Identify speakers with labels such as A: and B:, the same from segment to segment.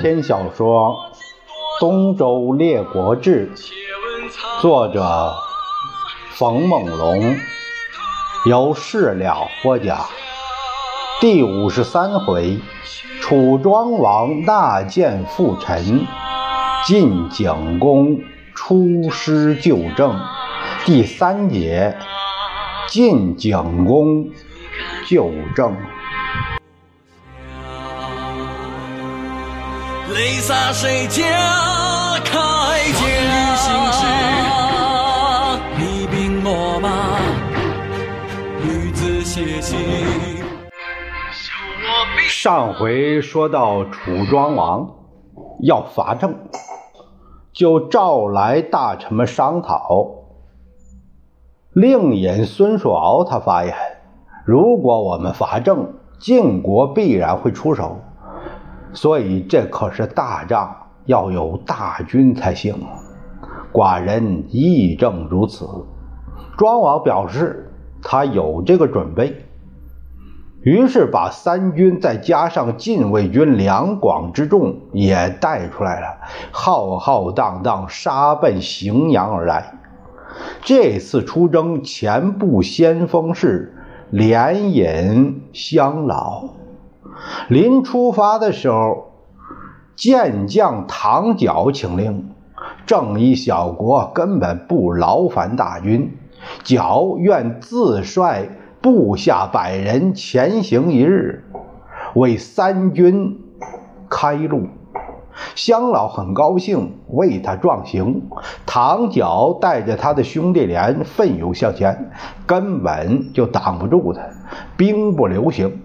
A: 篇小说《东周列国志》，作者冯梦龙，由事了播讲。第五十三回，楚庄王纳谏复陈，晋景公出师救政。第三节，晋景公救政。泪洒谁家铠甲？你兵秣马，女子写信。上回说到楚庄王要伐郑，就召来大臣们商讨。令尹孙叔敖他发言：如果我们伐郑，晋国必然会出手。所以这可是大仗，要有大军才行。寡人亦正如此。庄王表示他有这个准备，于是把三军再加上禁卫军两广之众也带出来了，浩浩荡荡杀奔荥阳而来。这次出征前部先锋是连尹、襄老。临出发的时候，健将唐角请令：正一小国根本不劳烦大军，角愿自率部下百人前行一日，为三军开路。襄老很高兴，为他壮行。唐角带着他的兄弟连奋勇向前，根本就挡不住他，兵不留行。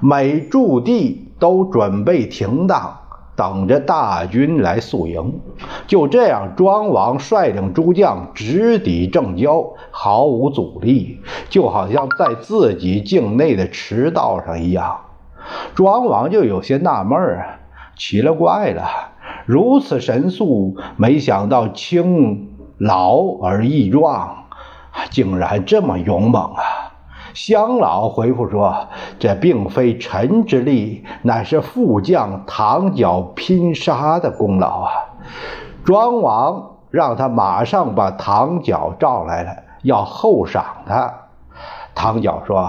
A: 每驻地都准备停当，等着大军来宿营。就这样，庄王率领诸将直抵正郊，毫无阻力，就好像在自己境内的驰道上一样。庄王就有些纳闷儿，奇了怪了，如此神速，没想到轻劳而易壮，竟然这么勇猛啊！乡老回复说：“这并非臣之力，乃是副将唐角拼杀的功劳啊！”庄王让他马上把唐角召来了，要厚赏他。唐角说：“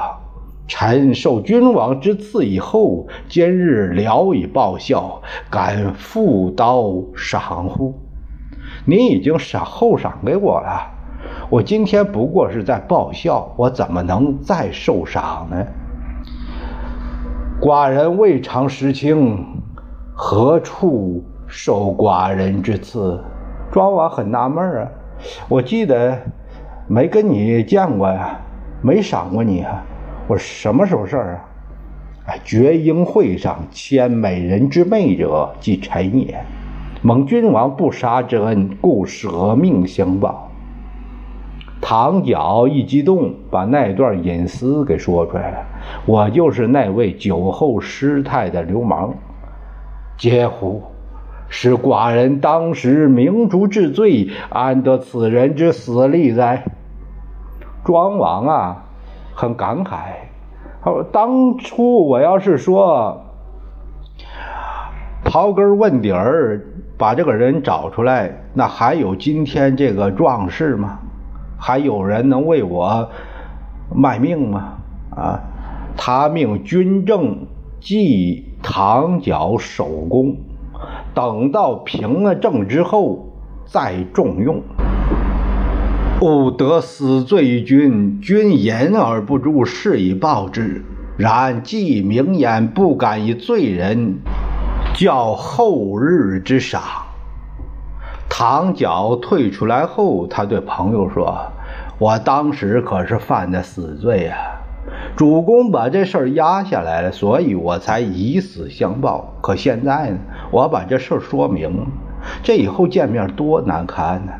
A: 臣受君王之赐以后，今日聊以报效，敢负刀赏乎？你已经赏厚赏给我了。”我今天不过是在报效，我怎么能再受赏呢？寡人未尝实情，何处受寡人之赐？庄王很纳闷啊，我记得没跟你见过呀，没赏过你啊。我什么时候事儿啊？哎，绝缨会上牵美人之妹者，即臣也。蒙君王不杀之恩，故舍命相报。唐角一激动，把那段隐私给说出来了。我就是那位酒后失态的流氓，嗟乎！是寡人当时明烛治罪，安得此人之死力哉？庄王啊，很感慨。他说：“当初我要是说刨根问底儿，把这个人找出来，那还有今天这个壮士吗？”还有人能为我卖命吗？啊！他命军政继唐角守功，等到平了政之后再重用。吾得死罪于君，君言而不诛，是以报之。然既明言，不敢以罪人教后日之赏。唐角退出来后，他对朋友说：“我当时可是犯的死罪呀！主公把这事儿压下来了，所以我才以死相报。可现在呢，我把这事儿说明，这以后见面多难堪呢！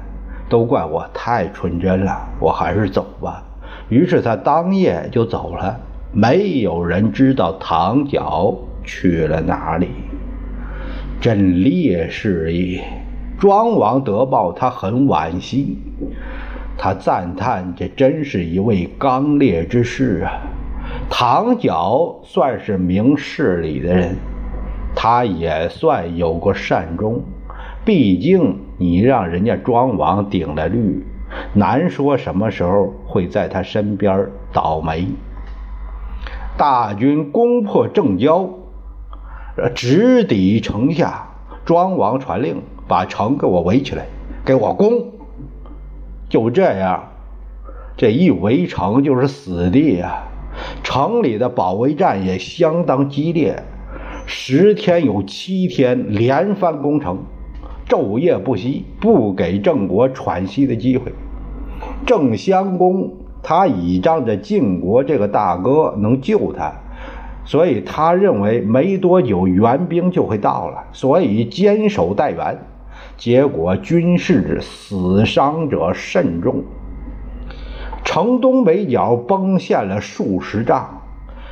A: 都怪我太纯真了，我还是走吧。”于是他当夜就走了，没有人知道唐角去了哪里。真烈士也！庄王得报，他很惋惜，他赞叹这真是一位刚烈之士啊。唐角算是明事理的人，他也算有过善终。毕竟你让人家庄王顶了绿，难说什么时候会在他身边倒霉。大军攻破郑郊，直抵城下。庄王传令，把城给我围起来，给我攻。就这样，这一围城就是死地啊！城里的保卫战也相当激烈，十天有七天连番攻城，昼夜不息，不给郑国喘息的机会。郑襄公他倚仗着晋国这个大哥能救他。所以他认为没多久援兵就会到了，所以坚守待援。结果军士死伤者甚重，城东北角崩陷了数十丈，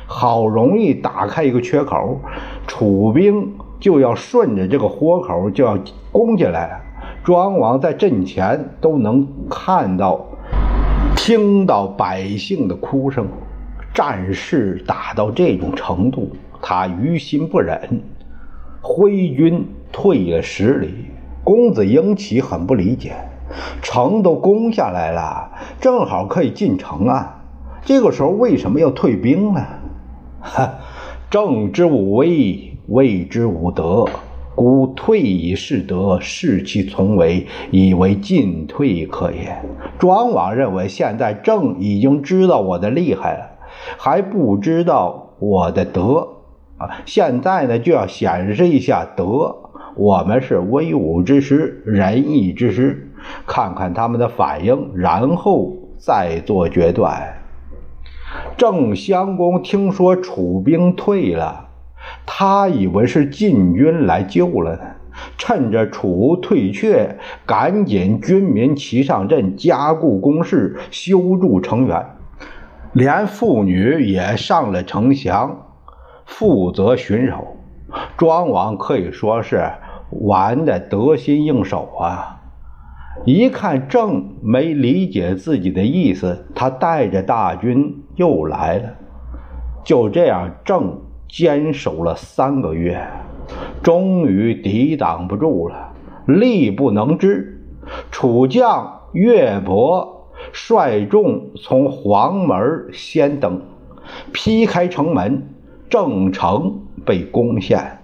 A: 好容易打开一个缺口，楚兵就要顺着这个豁口就要攻进来。庄王在阵前都能看到、听到百姓的哭声。战事打到这种程度，他于心不忍，挥军退了十里。公子婴齐很不理解，城都攻下来了，正好可以进城啊，这个时候为什么要退兵呢？哈，正之无威，谓之无德。故退以示德，士气从为，以为进退可也。庄王认为，现在郑已经知道我的厉害了。还不知道我的德啊！现在呢，就要显示一下德。我们是威武之师，仁义之师，看看他们的反应，然后再做决断。郑襄公听说楚兵退了，他以为是晋军来救了呢，趁着楚退却，赶紧军民齐上阵，加固工事，修筑城垣。连妇女也上了城墙，负责巡守。庄王可以说是玩的得心应手啊！一看郑没理解自己的意思，他带着大军又来了。就这样，郑坚守了三个月，终于抵挡不住了，力不能支。楚将岳伯。率众从黄门先登，劈开城门，郑城被攻陷。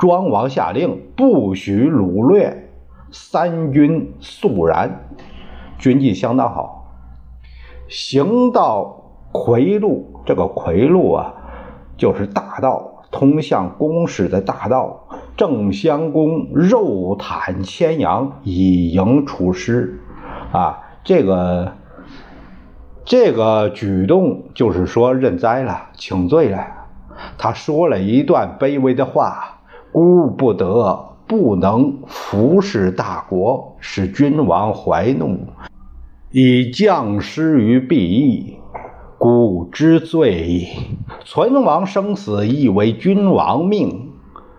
A: 庄王下令不许掳掠，三军肃然，军纪相当好。行到夔路，这个夔路啊，就是大道，通向宫室的大道。郑襄公肉袒牵羊，以迎楚师。啊，这个。这个举动就是说认栽了，请罪了。他说了一段卑微的话：“孤不得，不能服侍大国，使君王怀怒，以降失于必义，孤之罪矣。存亡生死，亦为君王命。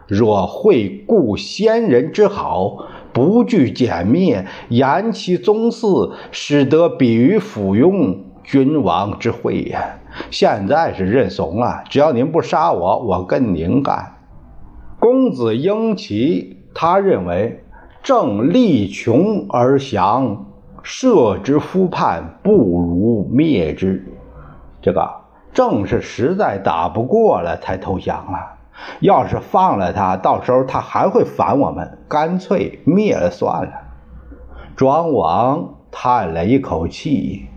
A: 若会顾先人之好，不惧歼灭，延其宗嗣，使得比于附庸。”君王之惠也！现在是认怂了，只要您不杀我，我跟您干。公子婴齐他认为正力穷而降，赦之夫叛，不如灭之。这个正是实在打不过了才投降了。要是放了他，到时候他还会反我们，干脆灭了算了。庄王叹了一口气。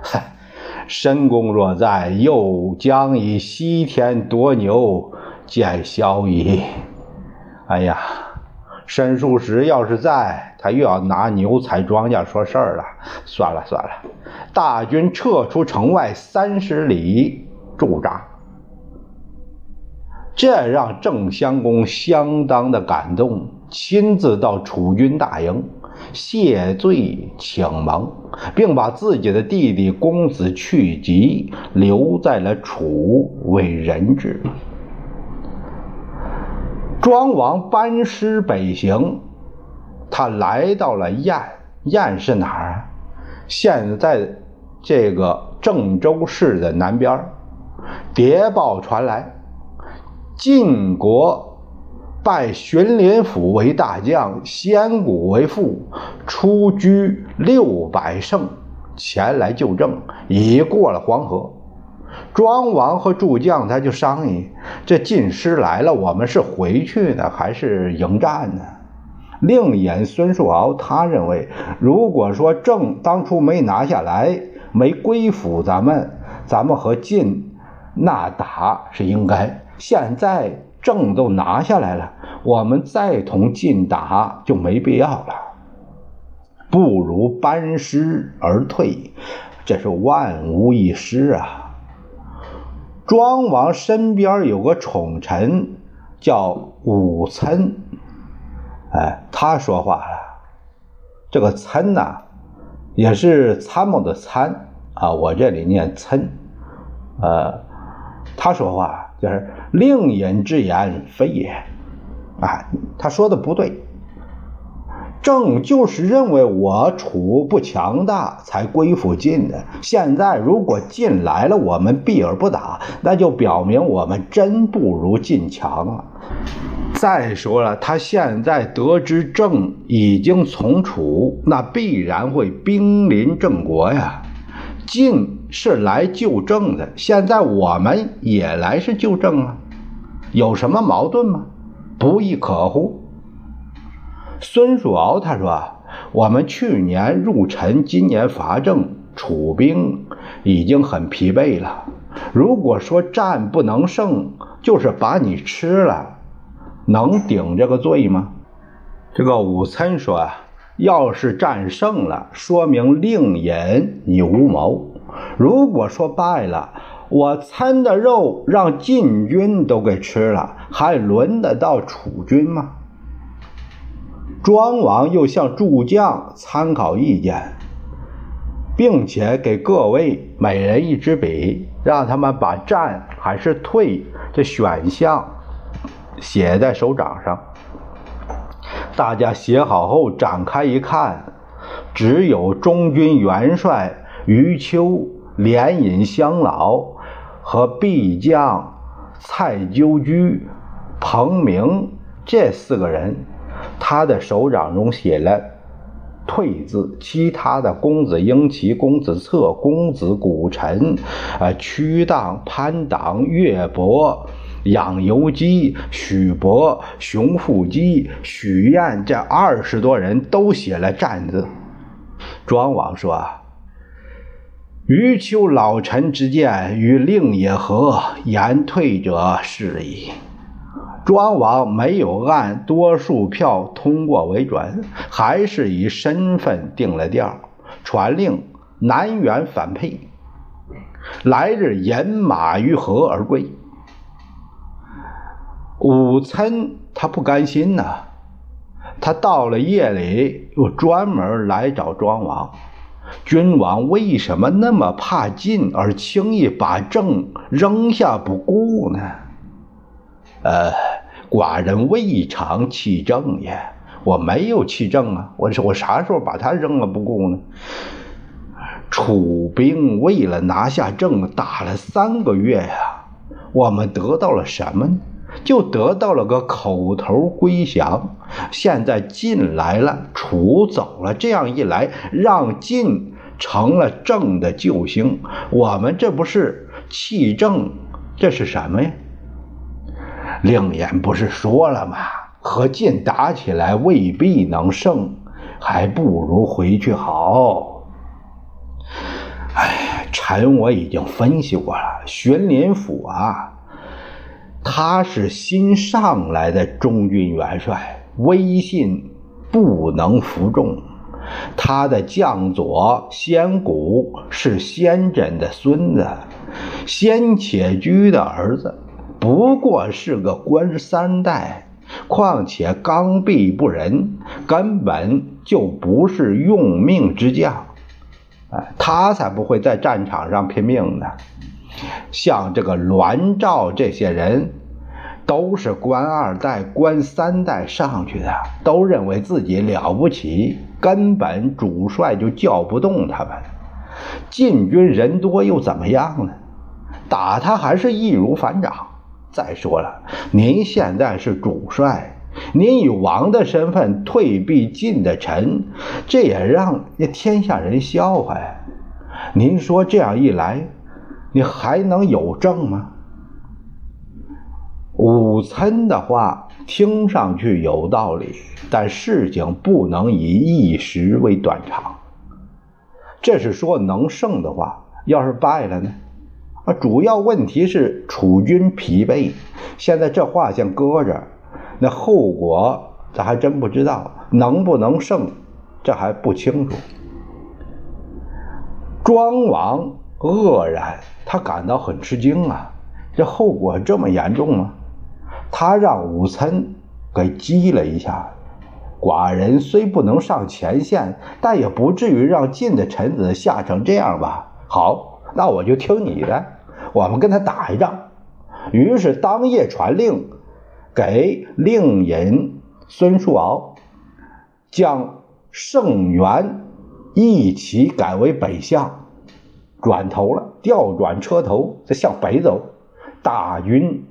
A: 嗨，申公若在，又将以西天夺牛见萧矣。哎呀，申叔时要是在，他又要拿牛踩庄稼说事儿了。算了算了，大军撤出城外三十里驻扎，这让郑襄公相当的感动，亲自到楚军大营。谢罪请盟，并把自己的弟弟公子去疾留在了楚为人质。庄王班师北行，他来到了燕。燕是哪儿啊？现在这个郑州市的南边。谍报传来，晋国拜荀林甫为大将，先谷为副，出居六百乘，前来救郑，已过了黄河。庄王和诸将他就商议：这晋师来了，我们是回去呢，还是迎战呢？另眼孙树敖，他认为，如果说郑当初没拿下来，没归附咱们，咱们和晋那打是应该。现在郑都拿下来了，我们再同晋打就没必要了，不如班师而退，这是万无一失啊。庄王身边有个宠臣叫武岑。哎，他说话了。这个“参”呐，也是参谋的“参”啊，我这里念“参”。呃，他说话就是令尹之言非也。啊，他说的不对。正就是认为我楚不强大，才归附晋的。现在如果晋来了，我们避而不打，那就表明我们真不如晋强了。再说了，他现在得知郑已经从楚，那必然会兵临郑国呀。晋是来救郑的，现在我们也来是救郑啊，有什么矛盾吗？不亦可乎？孙叔敖他说：“我们去年入陈，今年伐郑，楚兵已经很疲惫了。如果说战不能胜，就是把你吃了。”能顶这个罪吗？这个武参说啊，要是战胜了，说明令尹你无谋；如果说败了，我参的肉让晋军都给吃了，还轮得到楚军吗？庄王又向诸将参考意见，并且给各位每人一支笔，让他们把战还是退这选项。写在手掌上，大家写好后展开一看，只有中军元帅余秋、连尹相老和裨将蔡鸠居、彭明这四个人，他的手掌中写了“退”字，其他的公子婴齐、公子策、公子古臣、啊屈荡、潘党、岳伯。养由基、许伯、熊富基、许燕这二十多人都写了战字。庄王说：“余秋老臣之见，与令也合言退者是矣。”庄王没有按多数票通过为准，还是以身份定了调，传令南辕反沛，来日饮马于河而归。武岑他不甘心呐，他到了夜里又专门来找庄王。君王为什么那么怕晋而轻易把郑扔下不顾呢？呃，寡人未尝弃郑也，我没有弃郑啊，我我啥时候把他扔了不顾呢？楚兵为了拿下郑打了三个月呀，我们得到了什么呢？就得到了个口头归降。现在晋来了，楚走了，这样一来，让晋成了郑的救星。我们这不是弃郑，这是什么呀？令尹不是说了吗？和晋打起来未必能胜，还不如回去好。哎，臣我已经分析过了，玄林府啊。他是新上来的中军元帅，威信不能服众。他的将佐先谷是先轸的孙子，先且居的儿子，不过是个官三代，况且刚愎不仁，根本就不是用命之将。哎，他才不会在战场上拼命呢。像这个栾兆这些人，都是官二代、官三代上去的，都认为自己了不起，根本主帅就叫不动他们。晋军人多又怎么样呢？打他还是易如反掌。再说了，您现在是主帅，您以王的身份退避晋的臣，这也让那天下人笑话呀。您说这样一来，你还能有证吗？武岑的话听上去有道理，但事情不能以一时为断肠。这是说能胜的话，要是败了呢？啊，主要问题是楚军疲惫，现在这话先搁着，那后果咱还真不知道，能不能胜，这还不清楚。庄王愕然，他感到很吃惊啊，这后果这么严重吗？他让武岑给激了一下，寡人虽不能上前线，但也不至于让晋的臣子吓成这样吧？好，那我就听你的，我们跟他打一仗。于是当夜传令，给令尹孙叔敖将盛元一起改为北向，转头了，调转车头，再向北走，大军。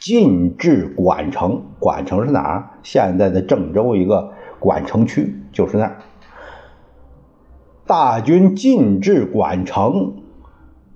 A: 进至管城，管城是哪儿？现在的郑州一个管城区，就是那儿。大军进至管城，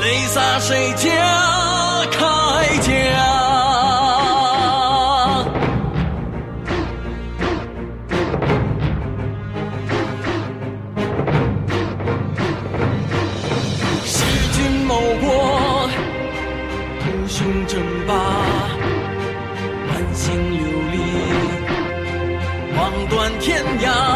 A: 泪洒
B: 谁家铠甲？弑君谋国，图雄争霸，满心流离，望断天涯。